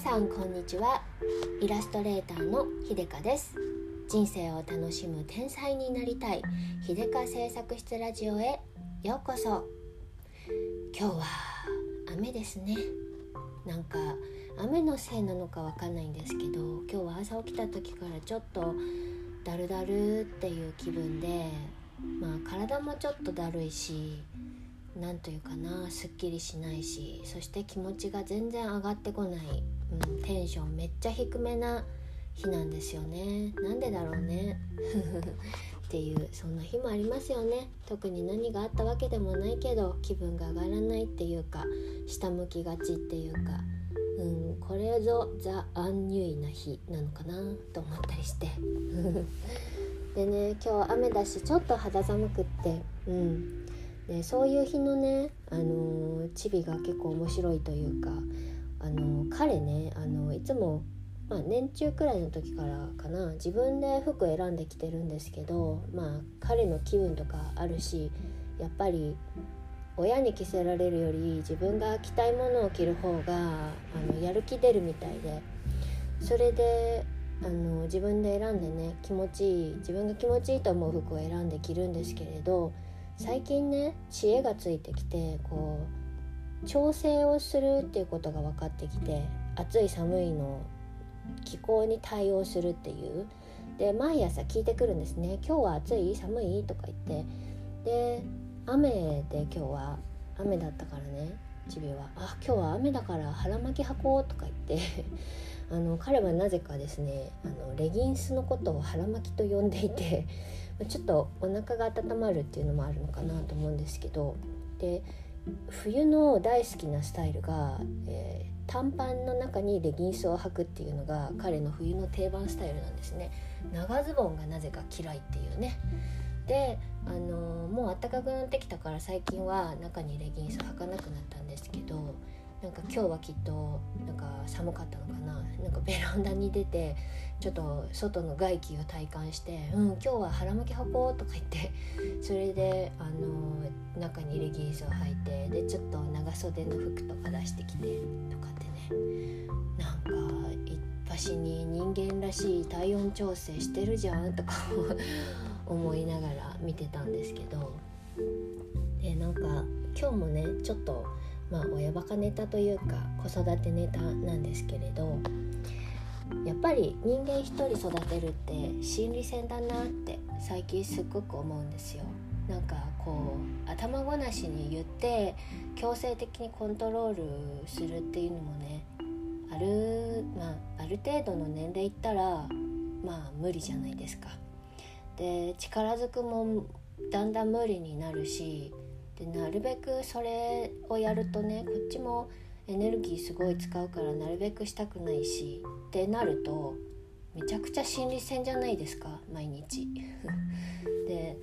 さんこんにちは。イラストレーターのひでかです。人生を楽しむ天才になりたいひでか製作室ラジオへようこそ。今日は雨ですね。なんか雨のせいなのかわかんないんですけど今日は朝起きた時からちょっとだるだるっていう気分でまあ体もちょっとだるいし何というかなすっきりしないしそして気持ちが全然上がってこない、うん、テンションめっちゃ低めな日なんですよね。なんでだろうね。っていうそんな日もありますよね。特に何があったわけでもないけど気分が上がらないっていうか下向きがちっていうか。うんこれぞザ・アンニュイな日なのかなと思ったりして。でね今日雨だしちょっと肌寒くって。うんでそういう日のね、あのチビが結構面白いというか、あの彼ね、あのいつも、まあ、年中くらいの時からかな自分で服選んできてるんですけど、まあ、彼の気分とかあるしやっぱり親に着せられるより自分が着たいものを着る方があのやる気出るみたいでそれであの自分で選んでね気持ちいい自分が気持ちいいと思う服を選んで着るんですけれど最近ね知恵がついてきてこう調整をするっていうことが分かってきて暑い寒いの気候に対応するっていう。で毎朝聞いてくるんですね「今日は暑い寒い?」とか言って。で雨で今日は雨だったからね。チビは「あ今日は雨だから腹巻き履こう」とか言って。あの彼はなぜかですねあのレギンスのことを腹巻きと呼んでいて。ちょっとお腹が温まるっていうのもあるのかなと思うんですけどで冬の大好きなスタイルが、えー、短パンの中にレギンスを履くっていうのが彼の冬の定番スタイルなんですね。長ズボンがなぜか嫌いっていうね。であのー、もう暖かくなってきたから最近は中にレギンス履かなくなったんですけどなんか今日はきっとなんか寒かったのかな。なんかベランダに出てちょっと外の外気を体感して「うん今日は腹巻き履こう」とか言ってそれであの中にレギンスを履いてでちょっと長袖の服とか出してきてとかってね。なんか一発に人間らしい体温調整してるじゃんとか 思いながら見てたんですけど。でなんか今日もねちょっとまあ親バカネタというか子育てネタなんですけれどやっぱり人間一人育てるって心理戦だなって最近すっごく思うんですよ。なんかこう頭ごなしに言って強制的にコントロールするっていうのもねある,、まあ、ある程度の年齢いったらまあ無理じゃないですか。で力ずくもだんだん無理になるしでなるべくそれをやるとねこっちもエネルギーすごい使うからなるべくしたくないしってなるとめちゃくちゃ心理戦じゃないですか毎日。で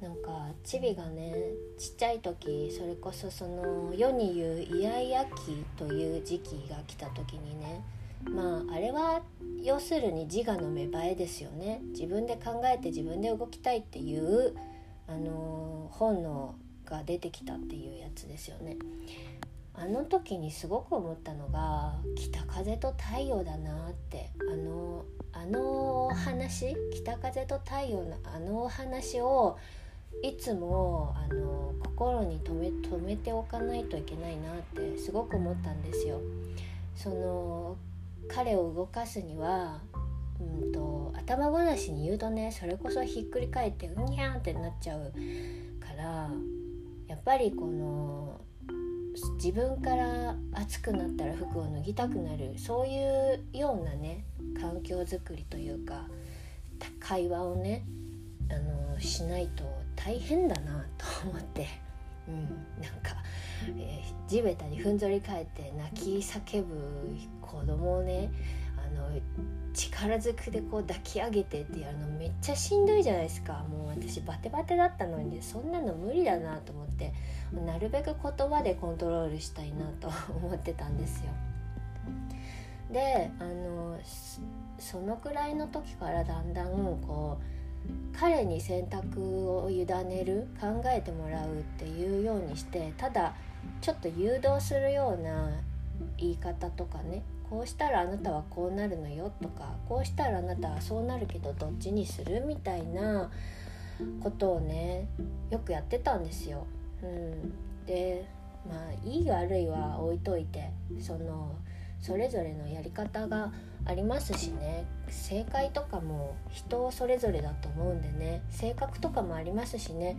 なんかチビがねちっちゃい時それこそその世に言うイヤイヤ期という時期が来た時にねまああれは要するに自我の芽生えですよね自分で考えて自分で動きたいっていうあの本能が出てきたっていうやつですよね。あの時にすごく思ったのが北風と太陽だなってあのあの話北風と太陽のあのお話をいつもあの心に留め留めておかないといけないなってすごく思ったんですよ。その彼を動かすには、うんと、頭ごなしに言うとねそれこそひっくり返ってうにゃんってなっちゃうからやっぱりこの自分から暑くなったら服を脱ぎたくなるそういうようなね環境づくりというか会話をねあのしないと大変だなと思って、うん、なんか、えー、地べたにふんぞり返って泣き叫ぶ子供をねの力ずくでこう抱き上げてってやるのめっちゃしんどいじゃないですかもう私バテバテだったのにそんなの無理だなと思ってなるべく言葉でコントロールしたいなと思ってたんですよ。であのそのくらいの時からだんだんこう彼に選択を委ねる考えてもらうっていうようにしてただちょっと誘導するような言い方とかねこうしたらあなたはこうなるのよとかこうしたらあなたはそうなるけどどっちにするみたいなことをねよくやってたんですよ。うん、でまあいい悪いは置いといてそのそれぞれのやり方がありますしね正解とかも人それぞれだと思うんでね性格とかもありますしね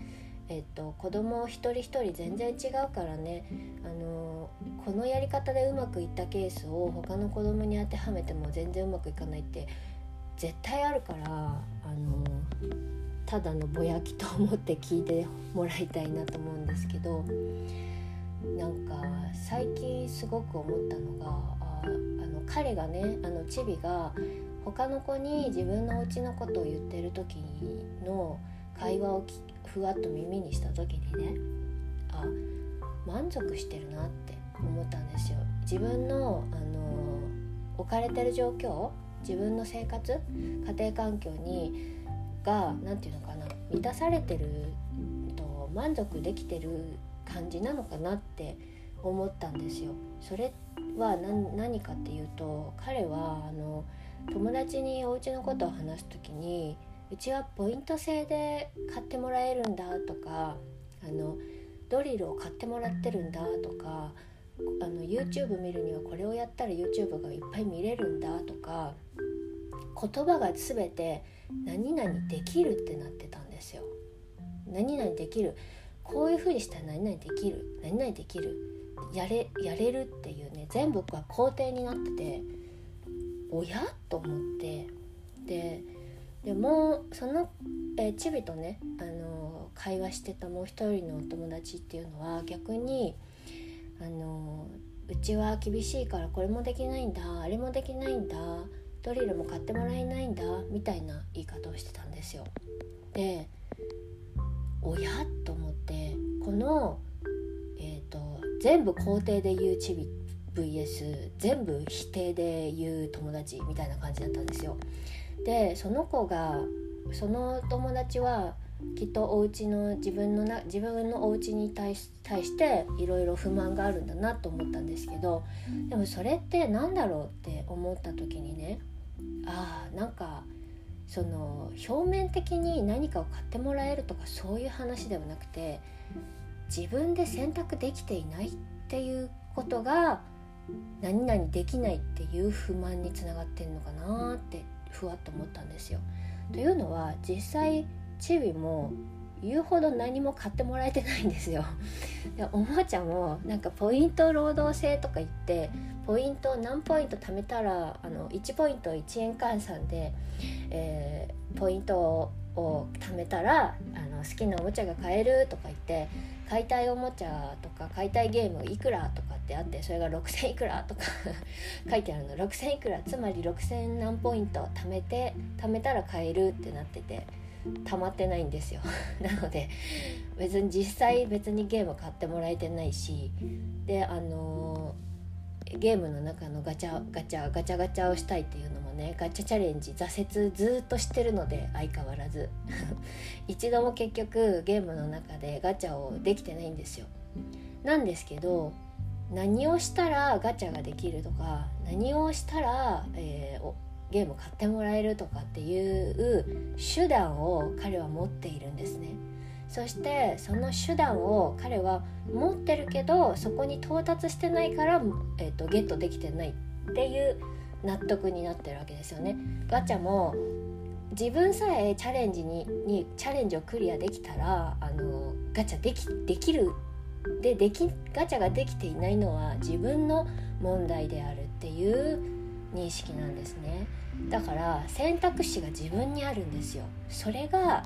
えっと、子供一人一人全然違うからね。あのこのやり方でうまくいったケースを他の子供に当てはめても全然うまくいかないって絶対あるからあのただのぼやきと思って聞いてもらいたいなと思うんですけどなんか最近すごく思ったのがああの彼がねあのチビが他の子に自分のお家のことを言ってる時の会話を聞ふわっと耳にした時にねあ満足してるなって思ったんですよ。自分のあの置かれてる状況自分の生活家庭環境にが何て言うのかな満たされてると満足できてる感じなのかなって思ったんですよ。それは何かっていうと彼はあの友達にお家のことを話す時にうちはポイント制で買ってもらえるんだとかあのドリルを買ってもらってるんだとかあの YouTube 見るにはこれをやったら YouTube がいっぱい見れるんだとか言葉が全て何々できるってなってたんですよ。何々できるこういう風にしたら何々できる何々できるやれやれるっていうね全部が肯定になってておや？と思ってででもその、えー、チビとね、あのー、会話してたもう一人のお友達っていうのは逆に、あのー、うちは厳しいからこれもできないんだあれもできないんだドリルも買ってもらえないんだみたいな言い方をしてたんですよ。でおや？と思ってこの、えーと、全部肯定で言うチビ VS 全部否定で言う友達みたいな感じだったんですよ。でその子がその友達はきっとお家の自分のな自分のお家に対し対していろいろ不満があるんだなと思ったんですけどでもそれって何だろうって思った時にねああなんかその表面的に何かを買ってもらえるとかそういう話ではなくて自分で選択できていないっていうことが何々できないっていう不満につながってんのかなってふわっと思ったんですよ。というのは実際チビも言うほど何も買ってもらえてないんですよ。でおもちゃもなんかポイント労働制とか言ってポイント何ポイント貯めたらあの1ポイント1円換算で、えー、ポイントを貯めたらあの好きなおもちゃが買えるとか言って買いたいおもちゃとか買いたいゲームいくらとかってあってそれが6,000いくらとか書いてあるの。6,000いくらつまり6,000何ポイント貯めて貯めたら買えるってなってて溜まってないんですよ。なので別に実際別にゲーム買ってもらえてないしであのー、ゲームの中のガチャガチャガチャガチャをしたいっていうのもねガチャチャレンジ挫折ずっとしてるので相変わらず。一度も結局ゲームの中でガチャをできてないんですよ。なんですけど何をしたらガチャができるとか何をしたら、えー、ゲーム買ってもらえるとかっていう手段を彼は持っているんですね。そしてその手段を彼は持ってるけどそこに到達してないから、えーと、ゲットできてないっていう納得になってるわけですよね。ガチャも自分さえチャレンジににチャレンジをクリアできたらあのガチャできできるでできガチャができていないのは自分の問題であるっていう認識なんですね。だから選択肢が自分にあるんですよ。それが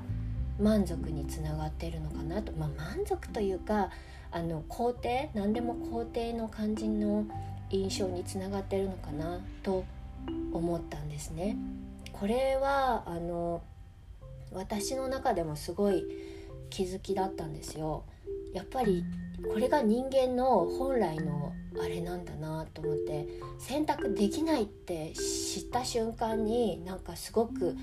満足につながっているのかなと。まあ満足というかあの肯定何でも肯定の感じの印象につながってるのかなと思ったんですね。これはあの私の中でもすごい気づきだったんですよ。やっぱりこれが人間の本来のあれなんだなと思って選択できないって知った瞬間になんかすごく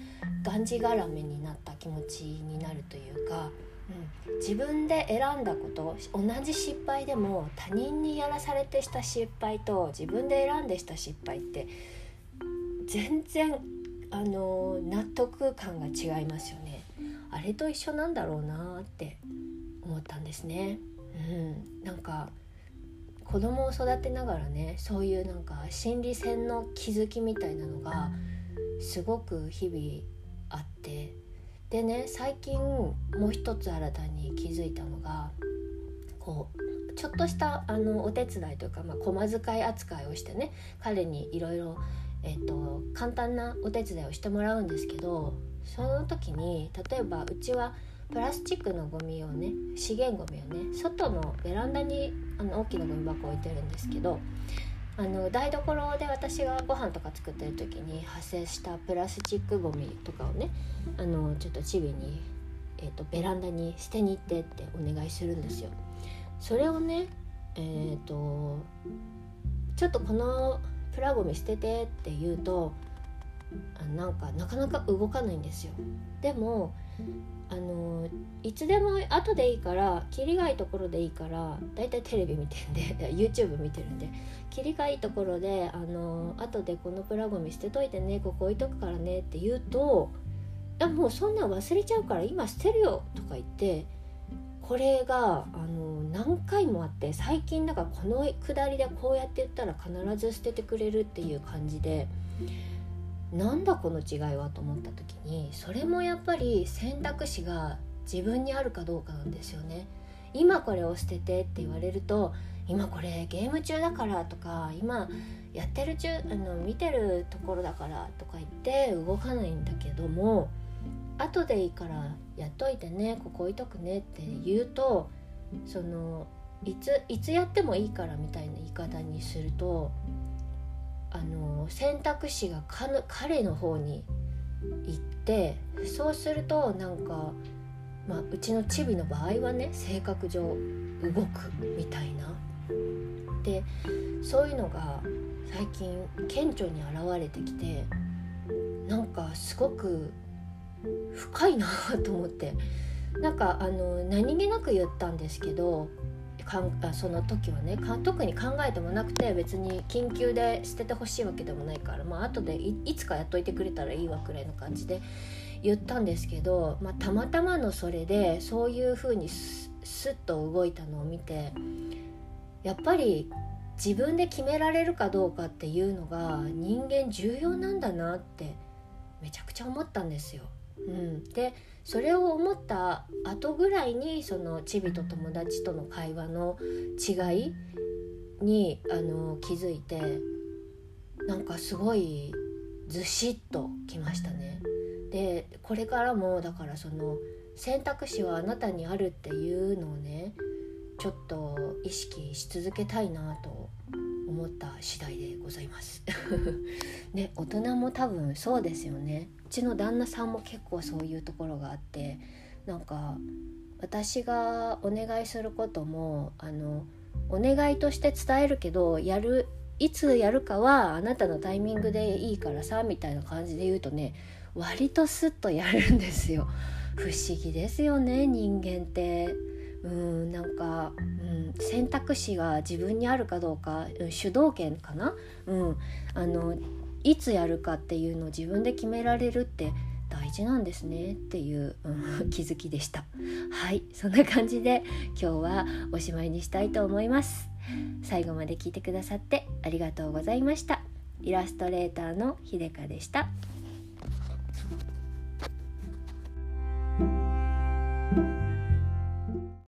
がんじがらめになった気持ちになるというかうん、自分で選んだこと同じ失敗でも他人にやらされてした失敗と自分で選んでした失敗って全然あの納得感が違いますよねあれと一緒なんだろうなって思ったんですね。うん、なんか子供を育てながらねそういうなんか心理戦の気づきみたいなのがすごく日々あって。でね最近もう一つ新たに気づいたのがこうちょっとしたあのお手伝いというか、まあ、駒遣い扱いをしてね彼にいろいろ簡単なお手伝いをしてもらうんですけどその時に例えばうちはプラスチックのゴミをね資源ゴミをね外のベランダにあの大きなゴミ箱置いてるんですけどあの台所で私がご飯とか作ってる時に発生したプラスチックごみとかをねあのちょっとチビに、えーと、ベランダに捨てに行ってってお願いするんですよ。それをねえーと、ちょっとこのプラゴミ捨ててって言うとなんかなかなか動かないんですよ。でもあのいつでも後でいいから切りがいいところでいいからだいたいテレビ見てんで YouTube 見てるんで切りがいいところであの後でこのプラゴミ捨てといてねここ置いとくからねって言うと「あもうそんなん忘れちゃうから今捨てるよ」とか言ってこれがあの何回もあって最近だからこのくだりでこうやって言ったら必ず捨ててくれるっていう感じで。なんだこの違いはと思った時にそれもやっぱり選択肢が自分にあるかどうかなんですよね。今これを捨ててって言われると今これゲーム中だからとか今やってる中あの見てるところだからとか言って動かないんだけども後でいいからやっといてねここ置いとくねって言うとそのいついつやってもいいからみたいな言い方にするとあの選択肢が彼の方に行ってそうするとなんか、まあ、うちのチビの場合はね性格上動くみたいな。でそういうのが最近顕著に現れてきてなんかすごく深いなと思ってなんかあの何気なく言ったんですけどかんあその時はね特に考えてもなくて別に緊急で捨ててほしいわけでもないからまあ後でいつかやっといてくれたらいいわくらいの感じで言ったんですけど、まあ、たまたまのそれでそういう風にスッと動いたのを見てやっぱり自分で決められるかどうかっていうのが人間重要なんだなってめちゃくちゃ思ったんですよ。うん、でそれを思った後ぐらいにそのチビと友達との会話の違いにあの気づいてなんかすごいずしっときましたね。でこれからもだからその選択肢はあなたにあるっていうのをねちょっと意識し続けたいなと思った次第でございますね大人も多分そうですよね。うちの旦那さんも結構そういうところがあってなんか私がお願いすることもあのお願いとして伝えるけどやるいつやるかはあなたのタイミングでいいからさみたいな感じで言うとね割とスッとやるんですよ。不思議ですよね人間って。うんなんか、うん、選択肢が自分にあるかどうか、主導権かな、うん、あのいつやるかっていうのを自分で決められるって大事なんですねっていう、うん、気づきでした。はいそんな感じで今日はおしまいにしたいと思います。最後まで聞いてくださってありがとうございました。イラストレーターのひでかでした。